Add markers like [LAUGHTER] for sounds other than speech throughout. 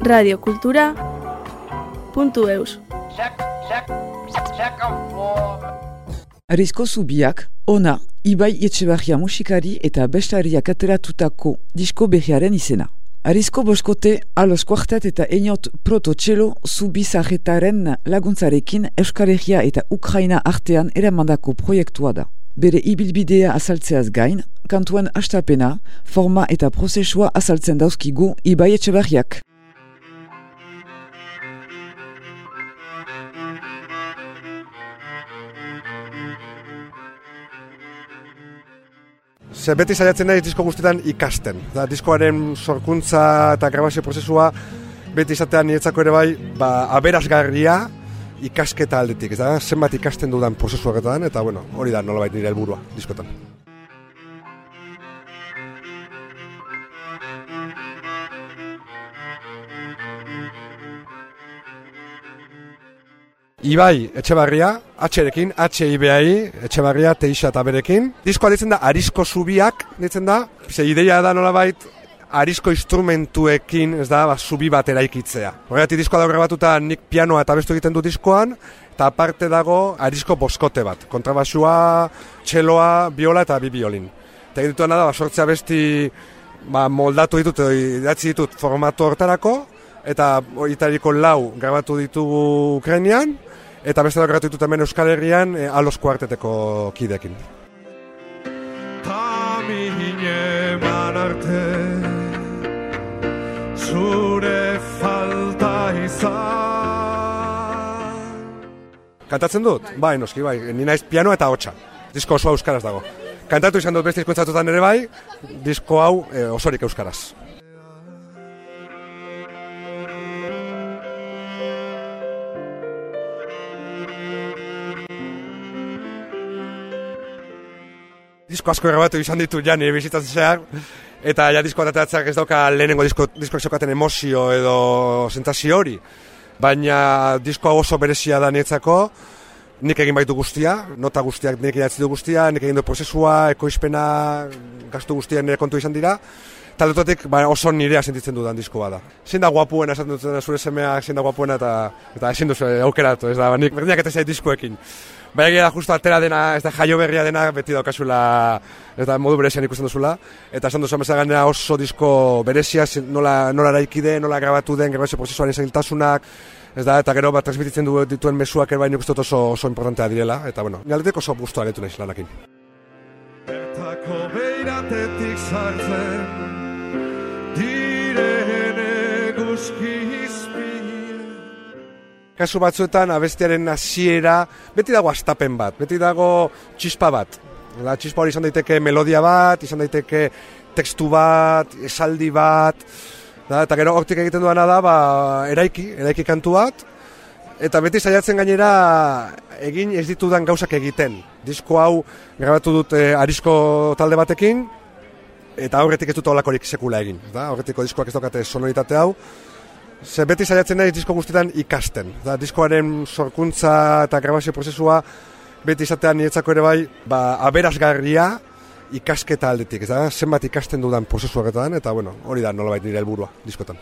radiokultura puntu eus Arizko zubiak, ona, Ibai Etxebarria musikari eta bestariak ateratutako disko berriaren izena. Arizko boskote, alos kuartet eta eniot proto txelo zubi zahetaren laguntzarekin Euskal Herria eta Ukraina artean eramandako proiektua da. Bere ibilbidea azaltzeaz gain, kantuen astapena, forma eta prozesua azaltzen dauzkigu Ibai Etxebarriak. Ze beti saiatzen naiz disko guztietan ikasten. Da, diskoaren sorkuntza eta grabazio prozesua beti izatean niretzako ere bai, ba, aberasgarria ikasketa aldetik. Da, zenbat ikasten dudan prozesua eta bueno, hori da nolabait nire helburua diskotan. Ibai, Etxebarria, H-erekin, H-I-B-I, Etxebarria, Teixa eta berekin. Diskoa ditzen da, Arisko Zubiak, ditzen da, ze ideia da nolabait, Arisko instrumentuekin, ez da, ba, zubi bat eraikitzea. Horregatik diskoa dago grabatuta nik pianoa eta bestu egiten du diskoan, eta aparte dago Arisko boskote bat. Kontrabasua, txeloa, biola eta bi biolin. Eta egin dituena da, ba, sortzea besti ba, moldatu ditut, idatzi ditut formatu hortarako, eta horitariko lau grabatu ditugu Ukrainian, eta beste da ditut hemen Euskal Herrian e, alos kuarteteko kidekin. arte zure falta izan Kantatzen dut? Bai, noski, bai, ni naiz piano eta hotxa. Disko osoa euskaraz dago. Kantatu izan dut beste izkuntzatutan ere bai, disko hau e, osorik euskaraz. Disko asko grabatu izan ditu ja nire bizitzan zehar, eta ja disko atatatzeak ez dauka lehenengo disko, disko esokaten emozio edo sentazio hori, baina disko oso berezia da nietzako, nik egin baitu guztia, nota guztiak nik idatzi du guztia, nik egin du prozesua, ekoizpena, gastu guztia nire kontu izan dira, taldotatik ba, oso nirea sentitzen dudan diskoa da. Zein da guapuena esaten duten zure semea, zein da guapuena eta, eta ezin duzu aukeratu, ez da, ba, nik berdinak eta zait diskoekin. Baina gira justu atera dena, ez da jaio berria dena, beti daukazula, ez da modu berezian ikusten duzula. Eta esan duzu amezagana oso disko berezia, nola, nola raikide, nola grabatu den, grabazio prozesuan izagiltasunak, ez da, eta gero bat transmititzen du dituen mesuak ere baino oso, oso importantea direla, eta bueno, naletek oso guztua getu nahi lanakin. Bertako beiratetik sartzen, diren eguzki kasu batzuetan abestiaren hasiera beti dago astapen bat, beti dago txispa bat. Da, txispa hori izan daiteke melodia bat, izan daiteke tekstu bat, esaldi bat, da, eta gero hortik egiten duana da, ba, eraiki, eraiki kantu bat, eta beti saiatzen gainera egin ez ditudan gauzak egiten. Disko hau grabatu dut e, arisko talde batekin, eta aurretik ez dut olakorik sekula egin. Da? Aurretiko diskoak ez daukate sonoritate hau, Ze beti saiatzen naiz disko guztietan ikasten. Da, diskoaren sorkuntza eta grabazio prozesua beti izatean niretzako ere bai, ba, aberasgarria ikasketa aldetik. Da, zenbat ikasten dudan prozesua eta bueno, hori da nolabait nire helburua diskotan.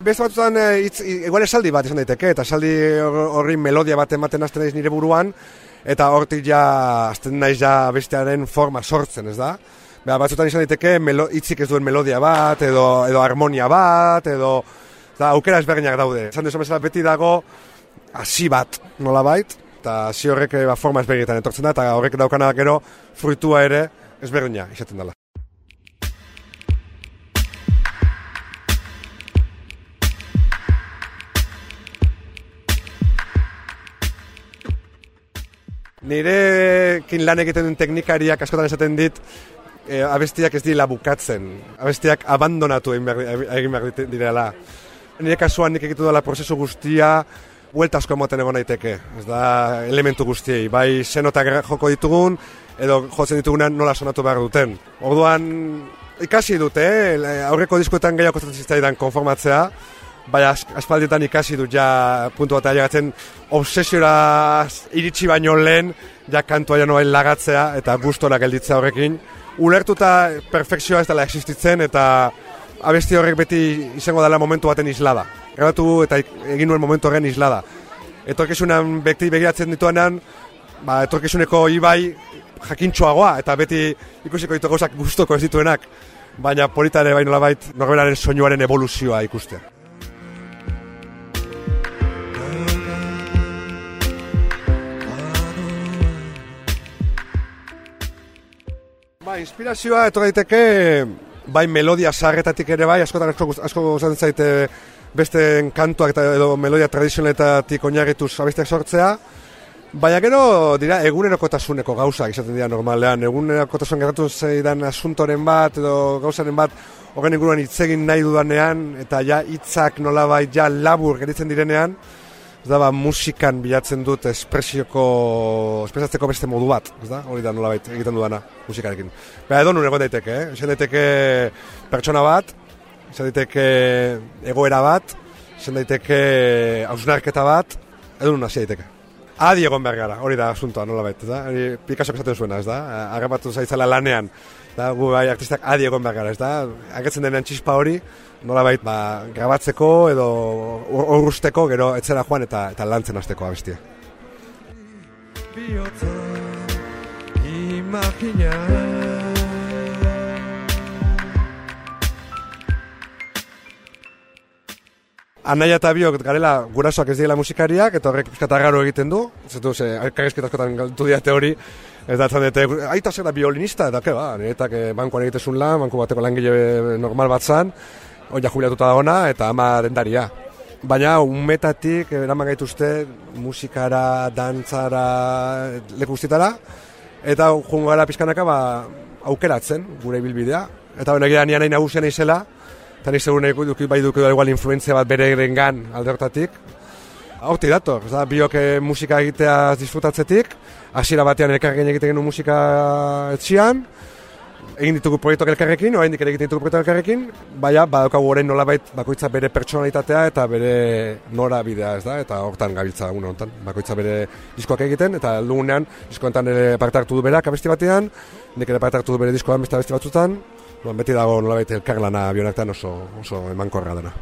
Beste batzutan, e, igual esaldi bat izan daiteke, eta esaldi horri melodia bat ematen hasten naiz nire buruan, eta hortik ja azten naiz ja bestearen forma sortzen, ez da? Beha, batzutan izan daiteke melo, itzik ez duen melodia bat, edo, edo harmonia bat, edo da, aukera ezberdinak daude. Esan desu mesela beti dago hasi bat nola bait, eta hasi horrek ba, forma ezberdinetan etortzen da, eta horrek daukana gero fruitua ere ezberdina izaten dela. Nirekin lan egiten duen teknikariak askotan esaten dit, e, abestiak ez dira bukatzen, abestiak abandonatu egin behar direla. Nire kasuan nik egitu dela prozesu guztia, huelta asko emoten egon daiteke, ez da elementu guztiei, bai zenotak joko ditugun, edo jotzen ditugunan nola sonatu behar duten. Orduan ikasi dute, eh? aurreko diskoetan gehiago kostatzen zitzaidan konformatzea, baina aspaldietan ikasi dut ja puntu bat ailegatzen obsesiora iritsi baino lehen ja kantua ja noain lagatzea eta gustora gelditzea horrekin. Ulertuta perfekzioa ez dela existitzen eta abesti horrek beti izango dela momentu baten islada. Grabatu eta egin nuen momentu horren islada. Etorkizunan beti begiratzen dituenan, ba, etorkizuneko ibai jakintxoagoa eta beti ikusiko ditu gauzak gustoko ez dituenak. Baina polita ere baino labait norberaren soinuaren evoluzioa ikustea. Ba, inspirazioa eto daiteke bai melodia sarretatik ere bai, askotan asko, asko gozatzen zaite beste kantuak eta edo melodia tradizionaletatik oinarrituz abestiak sortzea. Baina gero dira egunerokotasuneko gauzak izaten dira normalean, egunerokotasun gertatu zeidan asuntoren bat edo gauzaren bat horren inguruan hitzegin nahi dudanean eta ja hitzak nolabait ja labur geritzen direnean, ez da, ba, musikan bilatzen dut espresioko, espresatzeko beste modu bat, ez da, hori da nolabait egiten dudana musikarekin. Baina edo nuen egon daiteke, eh? Ezen daiteke pertsona bat, ezen daiteke egoera bat, ezen daiteke hausnarketa bat, edo nuen hasi daiteke. Adi egon behar gara, hori da asuntoa, nola baita, da? Hori Picasso esaten zuena, ez da? Agapatu zaitzala lanean, da, gu bai artistak adi egon behar gara, ez da? Agetzen denean txispa hori, nola baita, ba, grabatzeko edo horrusteko, gero etzera joan eta eta lantzen hasteko abestia. Biotza, Anaia eta biok garela gurasoak ez diela musikariak, eta horrek pizkata garo egiten du, zetu, ze, karezketazkotan galtu diate hori, ez da zan dute, aita zera violinista, eta ke, ba, niretak eh, bankuan egitezun lan, banku bateko langile normal bat zan, oia jubilatuta da ona, eta ama dendaria. Baina, umetatik, eraman gaituzte, musikara, dantzara, leku eta jungo gara pizkanaka, ba, aukeratzen, gure bilbidea, eta hori nahi nahi nagusian izela, eta nik segun duki bai duki igual influentzia bat bere erengan alde hortatik. Horti dator, da, biok eh, musika egitea disfrutatzetik, hasiera batean elkarrekin egiten genuen musika etxian, egin ditugu proiektuak elkarrekin, orain ere egiten ditugu proiektuak elkarrekin, baina badaukagu orain nolabait bakoitza bere pertsonalitatea eta bere nora bidea ez da, eta hortan gabiltza une honetan, bakoitza bere diskoak egiten, eta lugunean diskoetan ere parte hartu du berak abesti batean, nik ere parte hartu du bere diskoan beste abesti batzutan, beti dago nolabait elkarlana bionaktan oso, oso emankorra dena.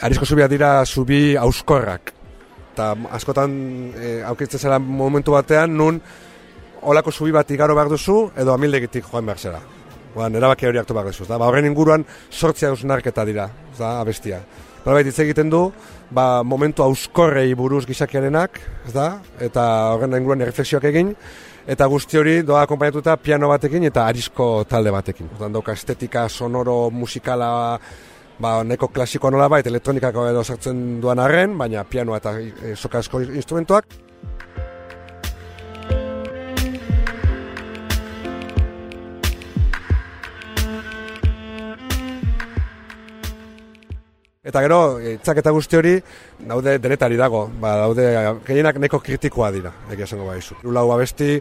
Arizko zubia dira zubi auskorrak. Eta askotan e, aukitzen zera momentu batean, nun olako zubi bat igaro behar duzu, edo amildegitik joan behar zera. Ba, erabaki hori hartu behar duzu. Ba, horren inguruan sortzia narketa dira, da, abestia. Norbait hitz egiten du, ba, momentu auskorrei buruz gizakiarenak, ez da? Eta horren inguruan erreflexioak egin, eta guzti hori doa akompainatuta piano batekin eta arisko talde batekin. Otan doka estetika, sonoro, musikala, ba, neko klasikoa nola bait, elektronikako edo sartzen duan arren, baina pianoa eta e, soka asko instrumentuak. Eta gero, itzak eta guzti hori, daude denetari dago, ba, daude gehienak neko kritikoa dira, egia esango baizu. Lula hua besti,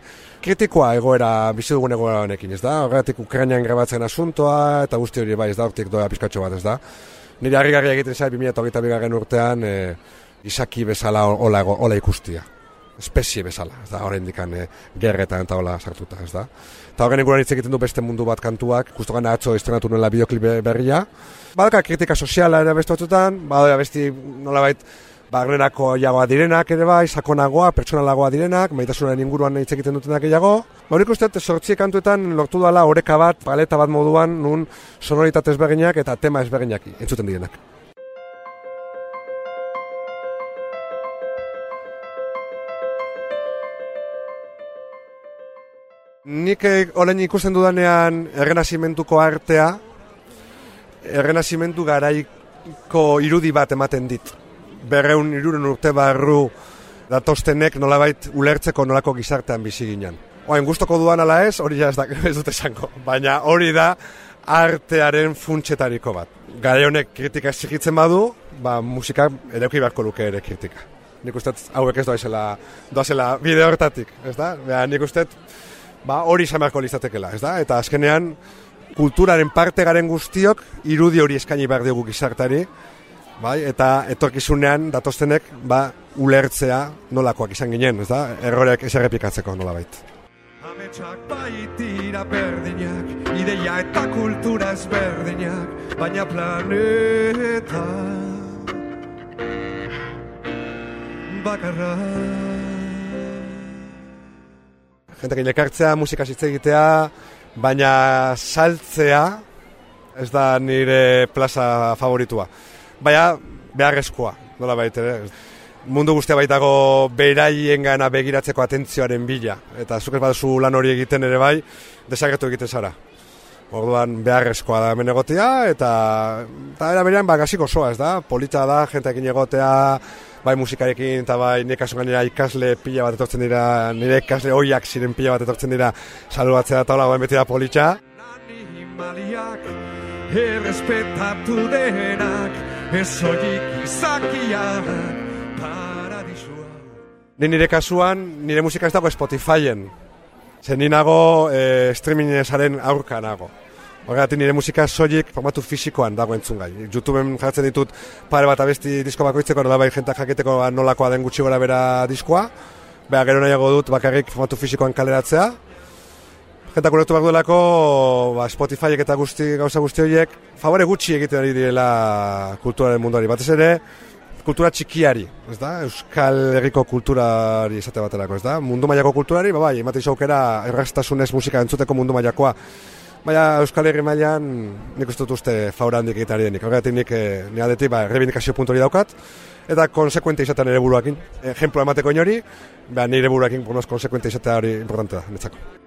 kritikoa egoera, bizi dugun egoera honekin, ez da? Horregatik Ukrainian grabatzen asuntoa, eta guzti hori bai, ez da, hortik doa pizkatxo bat, ez da? Nire harri egiten zai, 2008 bigarren urtean, e, izaki bezala ola, ola ikustia espezie bezala, ez da, horrein dikan e, gerretan eta hola sartuta, ez da. Eta horren inguruan hitz egiten du beste mundu bat kantuak, justo gana atzo estrenatu nuela bideoklip berria. Badaka kritika soziala ere beste batzutan, badaka besti nolabait bagnerako jagoa direnak ere bai, sakonagoa, pertsonalagoa direnak, maitasunaren inguruan hitz egiten dutenak gehiago. Haurik uste, sortzi kantuetan lortu dala oreka bat, paleta bat moduan, nun sonoritate ezberdinak eta tema ezberdinak entzuten direnak. Nik eh, orain ikusten dudanean errenazimentuko artea, errenazimentu garaiko irudi bat ematen dit. Berreun iruren urte barru datostenek nolabait ulertzeko nolako gizartean bizi ginen. Oain gustoko duan ala ez, hori ez, da, [LAUGHS] ez dute esango. Baina hori da artearen funtsetariko bat. Gare honek kritika ezigitzen badu, ba, musika ere beharko luke ere kritika. nik uste hauek ez doazela, doazela bide hortatik, ez da? Beha, nik uste ba, hori izan beharko lizatekela, ez da? Eta azkenean, kulturaren parte garen guztiok, irudi hori eskaini behar dugu gizartari, bai? eta etorkizunean datoztenek ba, ulertzea nolakoak izan ginen, ez da? Errorek ez errepikatzeko nola baita. Ametsak baitira berdinak, ideia eta kultura ezberdinak, baina planeta bakarra. Jentak ilekartzea, musika hitz egitea, baina saltzea ez da nire plaza favoritua. Baina beharrezkoa, nola baita ere. Mundu guztia baitago beraien gana begiratzeko atentzioaren bila. Eta zuk ez baduzu lan hori egiten ere bai, desagertu egiten zara. Orduan beharrezkoa da hemen egotea, eta, eta era berean ba, soa, ez da? Polita da, jenteekin egotea, bai musikarekin eta bai nire kasu gainera ikasle pila bat etortzen dira, nire ikasle hoiak ziren pila bat etortzen dira saludatzea eta hola beti da politxa. Animaliak errespetatu denak, ez horiek izakiak paradisua. Ni nire kasuan, nire musika ez dago Spotifyen. Zer ni nago e, streamingezaren aurka nago. Horregatik nire musika soilik formatu fisikoan dago entzun gai. Youtubeen jartzen ditut pare bat abesti disko bakoitzeko, nola bai jentak jakiteko nolakoa den gutxi gora bera diskoa. Beha, gero nahiago dut bakarrik formatu fisikoan kaleratzea. Jentak ulertu behar duelako ba, Spotifyek eta guzti, gauza guzti horiek favore gutxi egiten ari direla kulturaren munduari. Batez ere, kultura txikiari, ez da? Euskal Herriko kulturari esate baterako, ez da? Mundu mailako kulturari, ba, bai, ematen aukera erraztasunez musika entzuteko mundu mailakoa. Baina Euskal Herri mailan nik uste uste faura handik egitari denik. Horregatik nik eh, nire ba, rebindikazio puntu hori daukat. Eta konsekuente izatea nire buruakin. Ejemplo emateko inori, ba, nire buruakin konsekuente izatea hori importante da, netzako.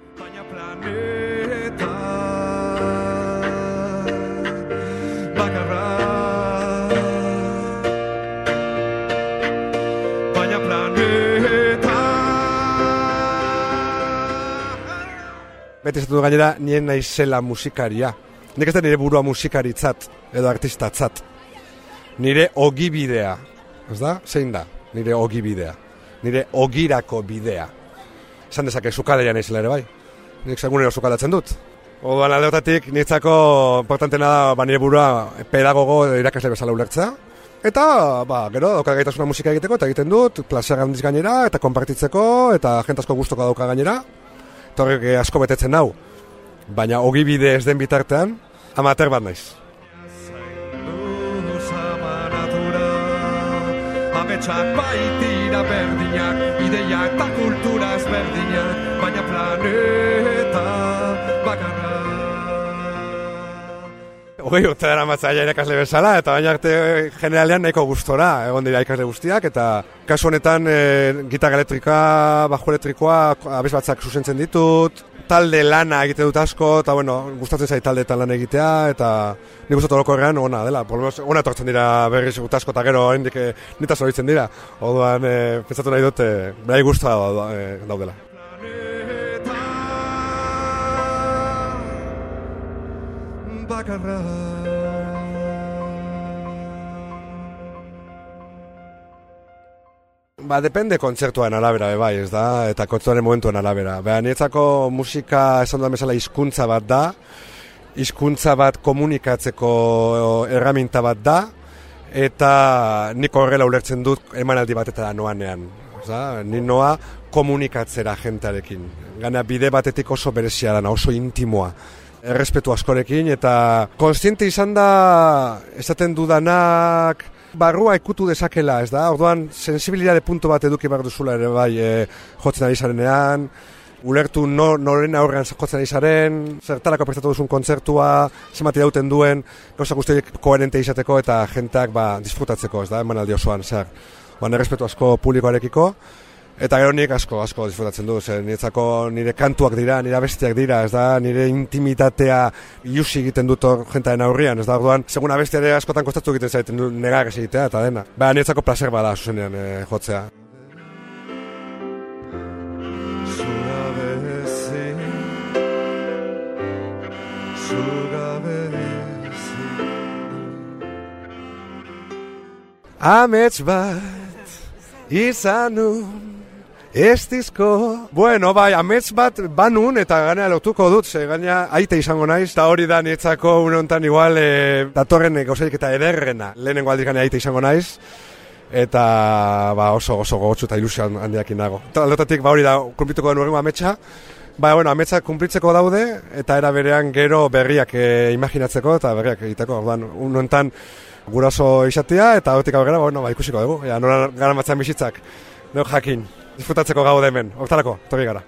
Beti esatu gainera, nien naizela musikaria. Nik ez da nire burua musikaritzat, edo artistatzat. Nire ogibidea. Ez da? Zein da? Nire ogibidea. Nire ogirako bidea. Esan dezake, sukaleria naizela ere bai. Nik segunero sukalatzen dut. Oduan aldeotatik, niretzako importantena da ba, nire burua pedagogo irakasle bezala ulertzea. Eta, ba, gero, dauka gaitasuna musika egiteko, eta egiten dut, plazer handiz gainera, eta konpartitzeko, eta jentasko guztoko dauka gainera. Eh, asko betetzen nau. Baina ogibide ez den bitartean, amater bat naiz. Ametsak baitira berdinak Ideia eta kultura ezberdinak Baina planeta bakarra Hogei urte dara matzaia irakasle bezala, eta baina arte eh, generalean nahiko gustora egon dira ikasle guztiak, eta kasu honetan e, gitarra elektrika, bajo elektrikoa, abez batzak zuzentzen ditut, talde lana egite dut asko, eta bueno, gustatzen zait taldeetan lan egitea, eta nik uste orokorrean ona dela, menos ona etortzen dira berriz gut asko, eta gero hendik e, nitaz horitzen dira, orduan e, pentsatu nahi dut, e, behar guztua daudela. Bakarra Ba, depende kontzertuaren arabera, be bai, ez da, eta kontzertuaren momentuen arabera. Beha, nietzako musika esan dudan bezala hizkuntza bat da, hizkuntza bat komunikatzeko erraminta bat da, eta nik horrela ulertzen dut emanaldi batetara noanean. Oza, ni noa komunikatzera jentarekin. Gana bide batetik oso berezia dana, oso intimoa. Errespetu askorekin, eta konstiente izan da, esaten dudanak, barrua ikutu dezakela, ez da? Orduan, sensibilitate punto bat eduki behar duzula ere bai e, jotzen ari zarenean, ulertu no, noren aurrean jotzen ari zaren, zertarako prestatu duzun kontzertua, zenbati dauten duen, gauza guztiak koherente izateko eta jenteak ba, disfrutatzeko, ez da, emanaldi osoan, zer. Ba, errespetu asko publikoarekiko, Eta gero nik asko, asko disfrutatzen du, zer, niretzako nire kantuak dira, nire abestiak dira, ez da, nire intimitatea iusi egiten dut jentaren aurrian, ez da, orduan, segun abestiare askotan kostatu egiten zaiten negar ez egitea, eta dena. Ba, niretzako placer bada, zuzenean, e, jotzea. Amets bat, izan nun, ez dizko. Bueno, bai, amets bat banun eta ganea lotuko dut, ze ganea aite izango naiz, eta hori da nietzako unontan igual e, datorren gauzaik eta ederrena. Lehenengo aldik ganea aite izango naiz, eta ba, oso oso gogotsu eta ilusio handiakin nago. Eta aldotatik, ba hori da, kumplituko den urrengo ametsa, Ba, bueno, ametsak kumplitzeko daude, eta era berean gero berriak e, imaginatzeko, eta berriak egiteko, orduan, unontan guraso izatea, eta hotik aurrera, bueno, ba, ikusiko dugu, ja, nola gara matzan bizitzak, no jakin, disfrutatzeko gaude hemen, hortarako, torri gara.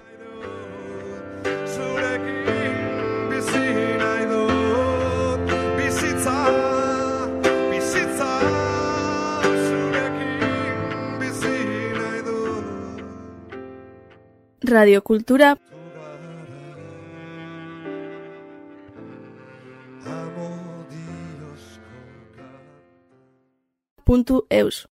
Amo Dios puntu eus.